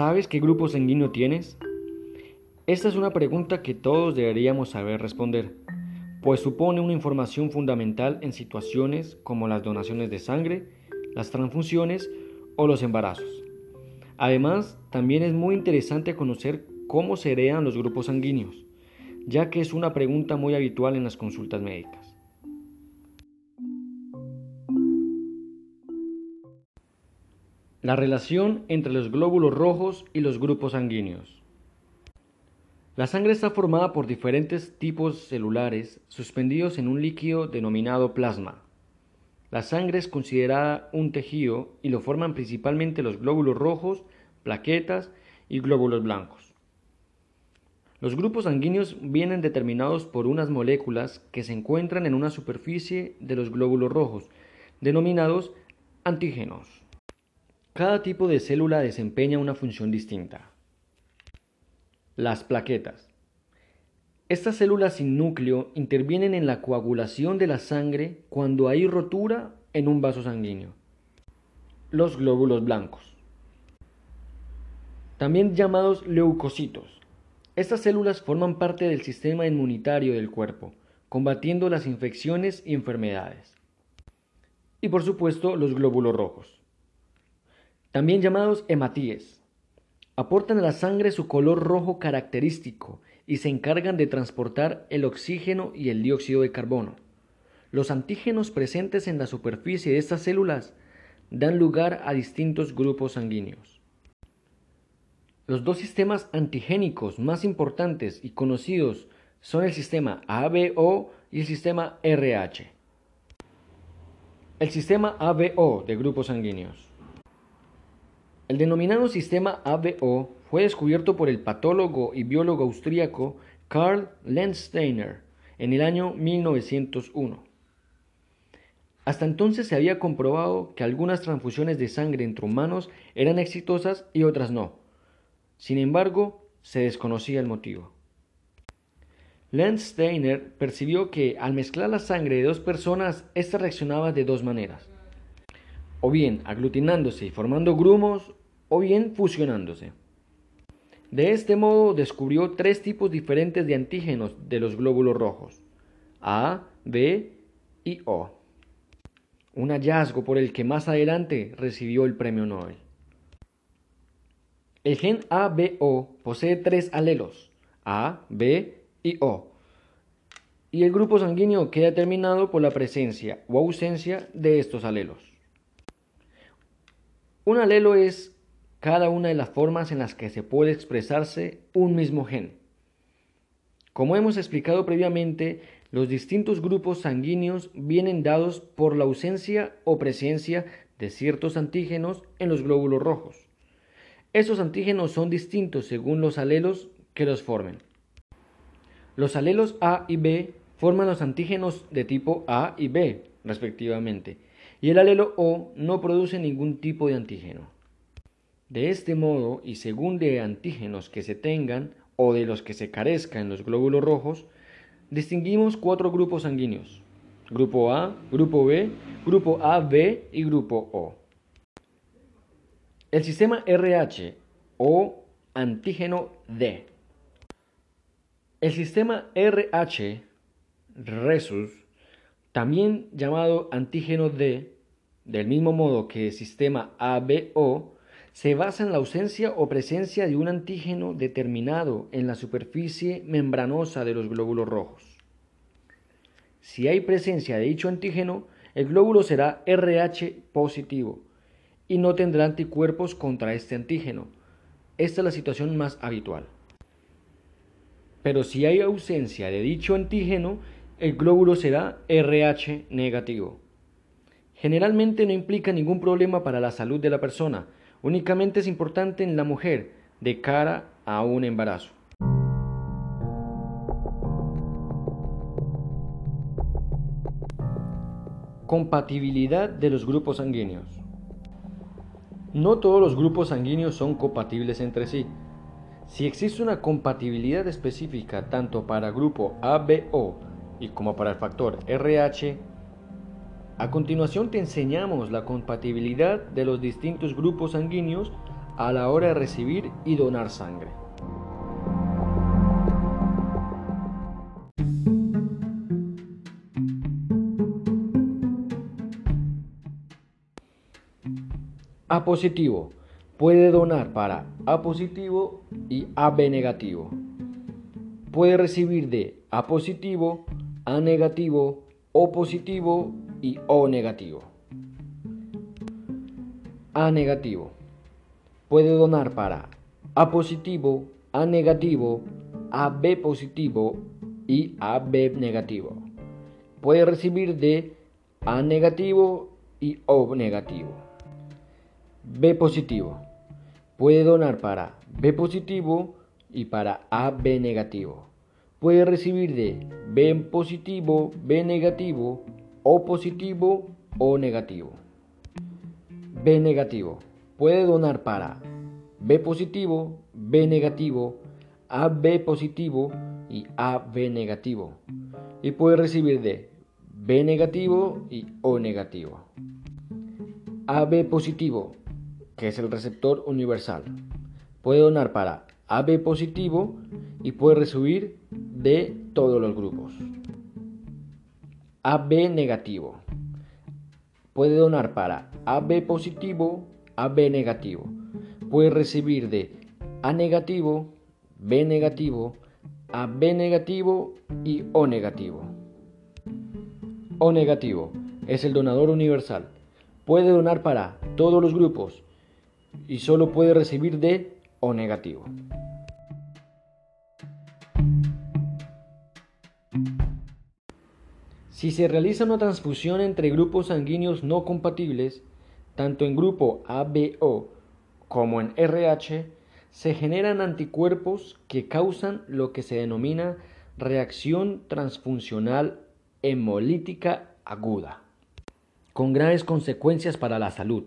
¿Sabes qué grupo sanguíneo tienes? Esta es una pregunta que todos deberíamos saber responder, pues supone una información fundamental en situaciones como las donaciones de sangre, las transfusiones o los embarazos. Además, también es muy interesante conocer cómo se heredan los grupos sanguíneos, ya que es una pregunta muy habitual en las consultas médicas. La relación entre los glóbulos rojos y los grupos sanguíneos. La sangre está formada por diferentes tipos celulares suspendidos en un líquido denominado plasma. La sangre es considerada un tejido y lo forman principalmente los glóbulos rojos, plaquetas y glóbulos blancos. Los grupos sanguíneos vienen determinados por unas moléculas que se encuentran en una superficie de los glóbulos rojos, denominados antígenos. Cada tipo de célula desempeña una función distinta. Las plaquetas. Estas células sin núcleo intervienen en la coagulación de la sangre cuando hay rotura en un vaso sanguíneo. Los glóbulos blancos. También llamados leucocitos. Estas células forman parte del sistema inmunitario del cuerpo, combatiendo las infecciones y enfermedades. Y por supuesto los glóbulos rojos también llamados hematíes. Aportan a la sangre su color rojo característico y se encargan de transportar el oxígeno y el dióxido de carbono. Los antígenos presentes en la superficie de estas células dan lugar a distintos grupos sanguíneos. Los dos sistemas antigénicos más importantes y conocidos son el sistema ABO y el sistema RH. El sistema ABO de grupos sanguíneos. El denominado sistema ABO fue descubierto por el patólogo y biólogo austríaco Karl Landsteiner en el año 1901. Hasta entonces se había comprobado que algunas transfusiones de sangre entre humanos eran exitosas y otras no. Sin embargo, se desconocía el motivo. Landsteiner percibió que al mezclar la sangre de dos personas, ésta reaccionaba de dos maneras. O bien aglutinándose y formando grumos, o bien fusionándose. De este modo descubrió tres tipos diferentes de antígenos de los glóbulos rojos, A, B y O. Un hallazgo por el que más adelante recibió el premio Nobel. El gen ABO posee tres alelos, A, B y O, y el grupo sanguíneo queda determinado por la presencia o ausencia de estos alelos. Un alelo es cada una de las formas en las que se puede expresarse un mismo gen. Como hemos explicado previamente, los distintos grupos sanguíneos vienen dados por la ausencia o presencia de ciertos antígenos en los glóbulos rojos. Esos antígenos son distintos según los alelos que los formen. Los alelos A y B forman los antígenos de tipo A y B, respectivamente, y el alelo O no produce ningún tipo de antígeno. De este modo, y según de antígenos que se tengan o de los que se carezca en los glóbulos rojos, distinguimos cuatro grupos sanguíneos. Grupo A, Grupo B, Grupo AB y Grupo O. El sistema RH o antígeno D. El sistema RH, Resus, también llamado antígeno D, del mismo modo que el sistema ABO, se basa en la ausencia o presencia de un antígeno determinado en la superficie membranosa de los glóbulos rojos. Si hay presencia de dicho antígeno, el glóbulo será RH positivo y no tendrá anticuerpos contra este antígeno. Esta es la situación más habitual. Pero si hay ausencia de dicho antígeno, el glóbulo será RH negativo. Generalmente no implica ningún problema para la salud de la persona, únicamente es importante en la mujer de cara a un embarazo. Compatibilidad de los grupos sanguíneos. No todos los grupos sanguíneos son compatibles entre sí. Si existe una compatibilidad específica tanto para grupo ABO y como para el factor RH, a continuación te enseñamos la compatibilidad de los distintos grupos sanguíneos a la hora de recibir y donar sangre. A positivo. Puede donar para A positivo y AB negativo. Puede recibir de A positivo, A negativo, O positivo y O negativo. A negativo. Puede donar para A positivo, A negativo, AB positivo y AB negativo. Puede recibir de A negativo y O negativo. B positivo. Puede donar para B positivo y para AB negativo. Puede recibir de B positivo, B negativo, O positivo o negativo. B negativo. Puede donar para B positivo, B negativo, AB positivo y AB negativo. Y puede recibir de B negativo y O negativo. AB positivo que es el receptor universal. Puede donar para AB positivo y puede recibir de todos los grupos. AB negativo. Puede donar para AB positivo, AB negativo. Puede recibir de A negativo, B negativo, AB negativo y O negativo. O negativo es el donador universal. Puede donar para todos los grupos y solo puede recibir de o negativo. Si se realiza una transfusión entre grupos sanguíneos no compatibles, tanto en grupo ABO como en RH, se generan anticuerpos que causan lo que se denomina reacción transfuncional hemolítica aguda, con graves consecuencias para la salud,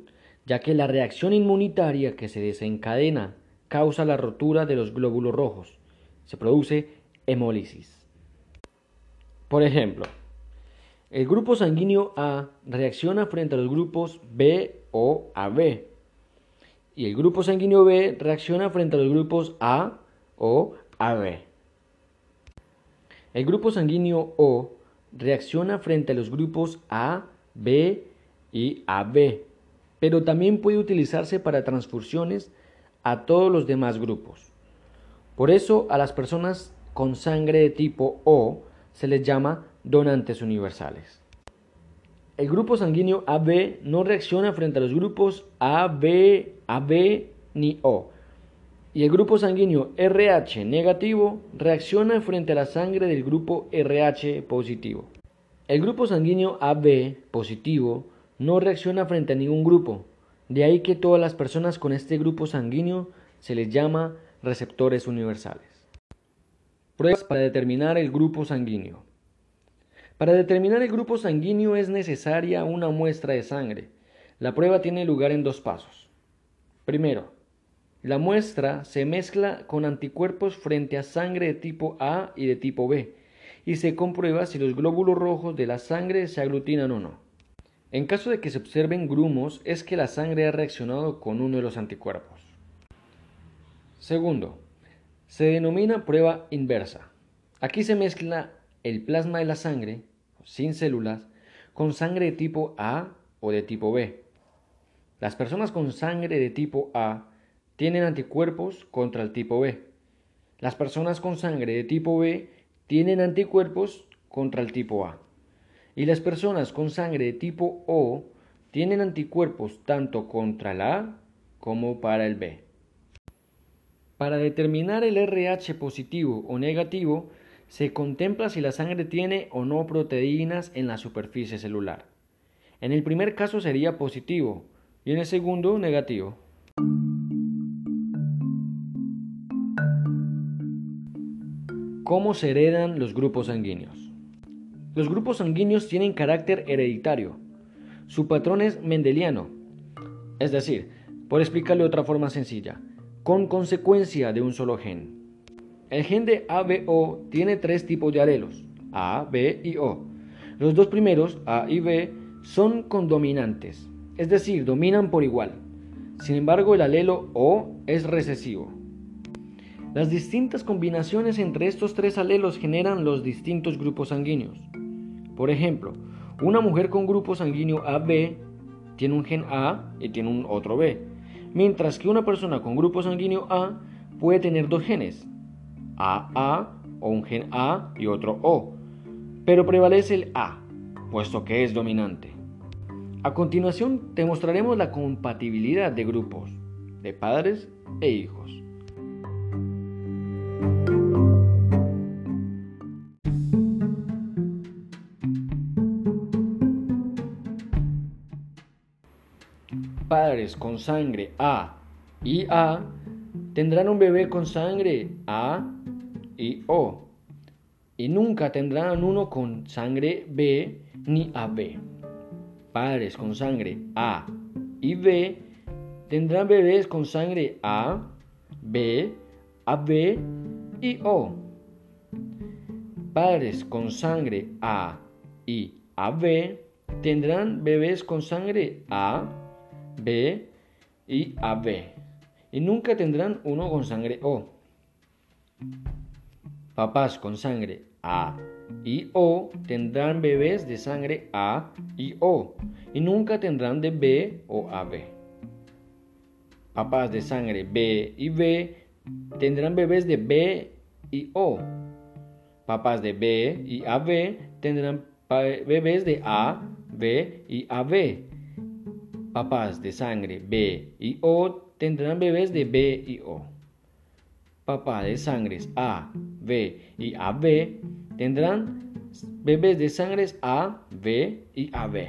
ya que la reacción inmunitaria que se desencadena causa la rotura de los glóbulos rojos. Se produce hemólisis. Por ejemplo, el grupo sanguíneo A reacciona frente a los grupos B o AB. Y el grupo sanguíneo B reacciona frente a los grupos A o AB. El grupo sanguíneo O reacciona frente a los grupos A, B y AB pero también puede utilizarse para transfusiones a todos los demás grupos. Por eso a las personas con sangre de tipo O se les llama donantes universales. El grupo sanguíneo AB no reacciona frente a los grupos AB, AB ni O. Y el grupo sanguíneo RH negativo reacciona frente a la sangre del grupo RH positivo. El grupo sanguíneo AB positivo no reacciona frente a ningún grupo. De ahí que todas las personas con este grupo sanguíneo se les llama receptores universales. Pruebas para determinar el grupo sanguíneo. Para determinar el grupo sanguíneo es necesaria una muestra de sangre. La prueba tiene lugar en dos pasos. Primero, la muestra se mezcla con anticuerpos frente a sangre de tipo A y de tipo B y se comprueba si los glóbulos rojos de la sangre se aglutinan o no. En caso de que se observen grumos, es que la sangre ha reaccionado con uno de los anticuerpos. Segundo, se denomina prueba inversa. Aquí se mezcla el plasma de la sangre, sin células, con sangre de tipo A o de tipo B. Las personas con sangre de tipo A tienen anticuerpos contra el tipo B. Las personas con sangre de tipo B tienen anticuerpos contra el tipo A. Y las personas con sangre de tipo O tienen anticuerpos tanto contra el A como para el B. Para determinar el RH positivo o negativo, se contempla si la sangre tiene o no proteínas en la superficie celular. En el primer caso sería positivo y en el segundo negativo. ¿Cómo se heredan los grupos sanguíneos? Los grupos sanguíneos tienen carácter hereditario. Su patrón es mendeliano. Es decir, por explicarlo de otra forma sencilla, con consecuencia de un solo gen. El gen de ABO tiene tres tipos de alelos, A, B y O. Los dos primeros, A y B, son condominantes, es decir, dominan por igual. Sin embargo, el alelo O es recesivo. Las distintas combinaciones entre estos tres alelos generan los distintos grupos sanguíneos. Por ejemplo, una mujer con grupo sanguíneo AB tiene un gen A y tiene un otro B, mientras que una persona con grupo sanguíneo A puede tener dos genes, AA o un gen A y otro O, pero prevalece el A, puesto que es dominante. A continuación te mostraremos la compatibilidad de grupos, de padres e hijos. Padres con sangre A y A tendrán un bebé con sangre A y O y nunca tendrán uno con sangre B ni AB. Padres con sangre A y B tendrán bebés con sangre A, B, AB y O. Padres con sangre A y AB tendrán bebés con sangre A, B y AB y nunca tendrán uno con sangre O. Papás con sangre A y O tendrán bebés de sangre A y O y nunca tendrán de B o AB. Papás de sangre B y B tendrán bebés de B y O. Papás de B y AB tendrán bebés de A, B y AB. Papás de sangre B y O tendrán bebés de B y O. Papás de sangres A, B y AB tendrán bebés de sangres A, B y AB.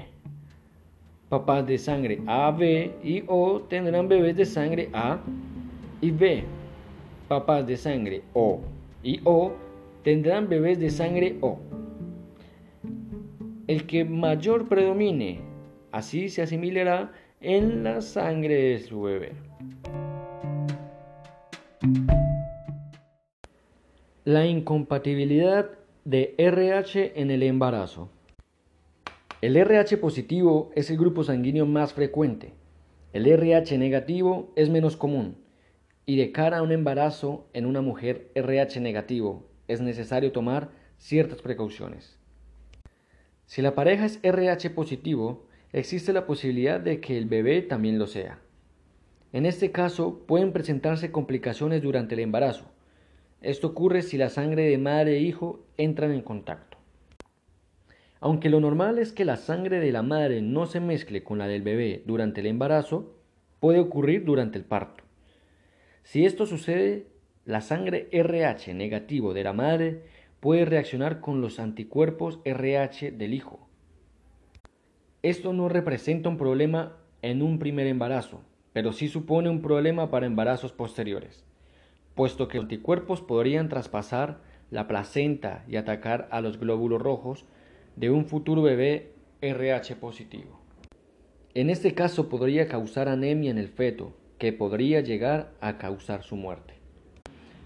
Papás de sangre A, B y O tendrán bebés de sangre A y B. Papás de sangre O y O tendrán bebés de sangre O. El que mayor predomine, así se asimilará en la sangre de su bebé. La incompatibilidad de RH en el embarazo. El RH positivo es el grupo sanguíneo más frecuente. El RH negativo es menos común. Y de cara a un embarazo en una mujer RH negativo es necesario tomar ciertas precauciones. Si la pareja es RH positivo, existe la posibilidad de que el bebé también lo sea. En este caso pueden presentarse complicaciones durante el embarazo. Esto ocurre si la sangre de madre e hijo entran en contacto. Aunque lo normal es que la sangre de la madre no se mezcle con la del bebé durante el embarazo, puede ocurrir durante el parto. Si esto sucede, la sangre RH negativo de la madre puede reaccionar con los anticuerpos RH del hijo. Esto no representa un problema en un primer embarazo, pero sí supone un problema para embarazos posteriores, puesto que los anticuerpos podrían traspasar la placenta y atacar a los glóbulos rojos de un futuro bebé RH positivo. En este caso podría causar anemia en el feto, que podría llegar a causar su muerte.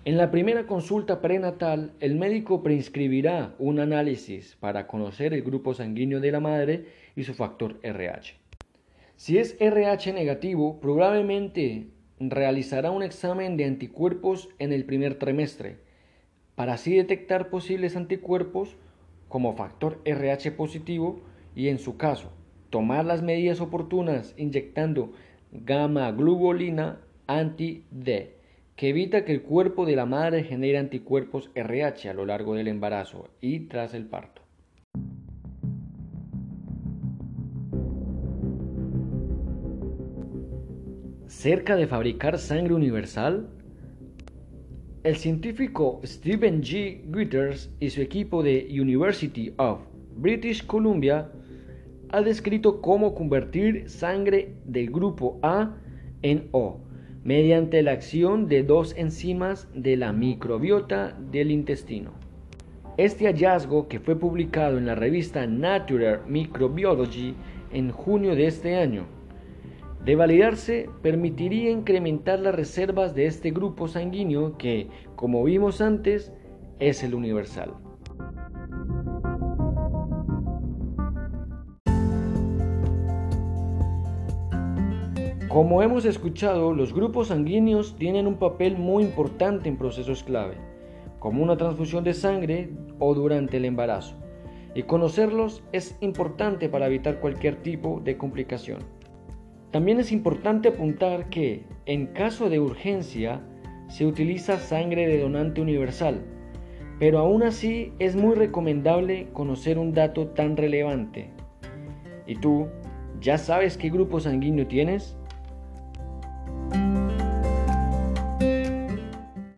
En la primera consulta prenatal, el médico prescribirá un análisis para conocer el grupo sanguíneo de la madre y su factor RH. Si es RH negativo, probablemente realizará un examen de anticuerpos en el primer trimestre, para así detectar posibles anticuerpos como factor RH positivo y en su caso tomar las medidas oportunas inyectando gamma globulina anti-D que evita que el cuerpo de la madre genere anticuerpos RH a lo largo del embarazo y tras el parto. Cerca de fabricar sangre universal, el científico Stephen G. Gutters y su equipo de University of British Columbia ha descrito cómo convertir sangre del grupo A en O mediante la acción de dos enzimas de la microbiota del intestino. Este hallazgo, que fue publicado en la revista Natural Microbiology en junio de este año, de validarse, permitiría incrementar las reservas de este grupo sanguíneo que, como vimos antes, es el universal. Como hemos escuchado, los grupos sanguíneos tienen un papel muy importante en procesos clave, como una transfusión de sangre o durante el embarazo, y conocerlos es importante para evitar cualquier tipo de complicación. También es importante apuntar que, en caso de urgencia, se utiliza sangre de donante universal, pero aún así es muy recomendable conocer un dato tan relevante. ¿Y tú, ya sabes qué grupo sanguíneo tienes?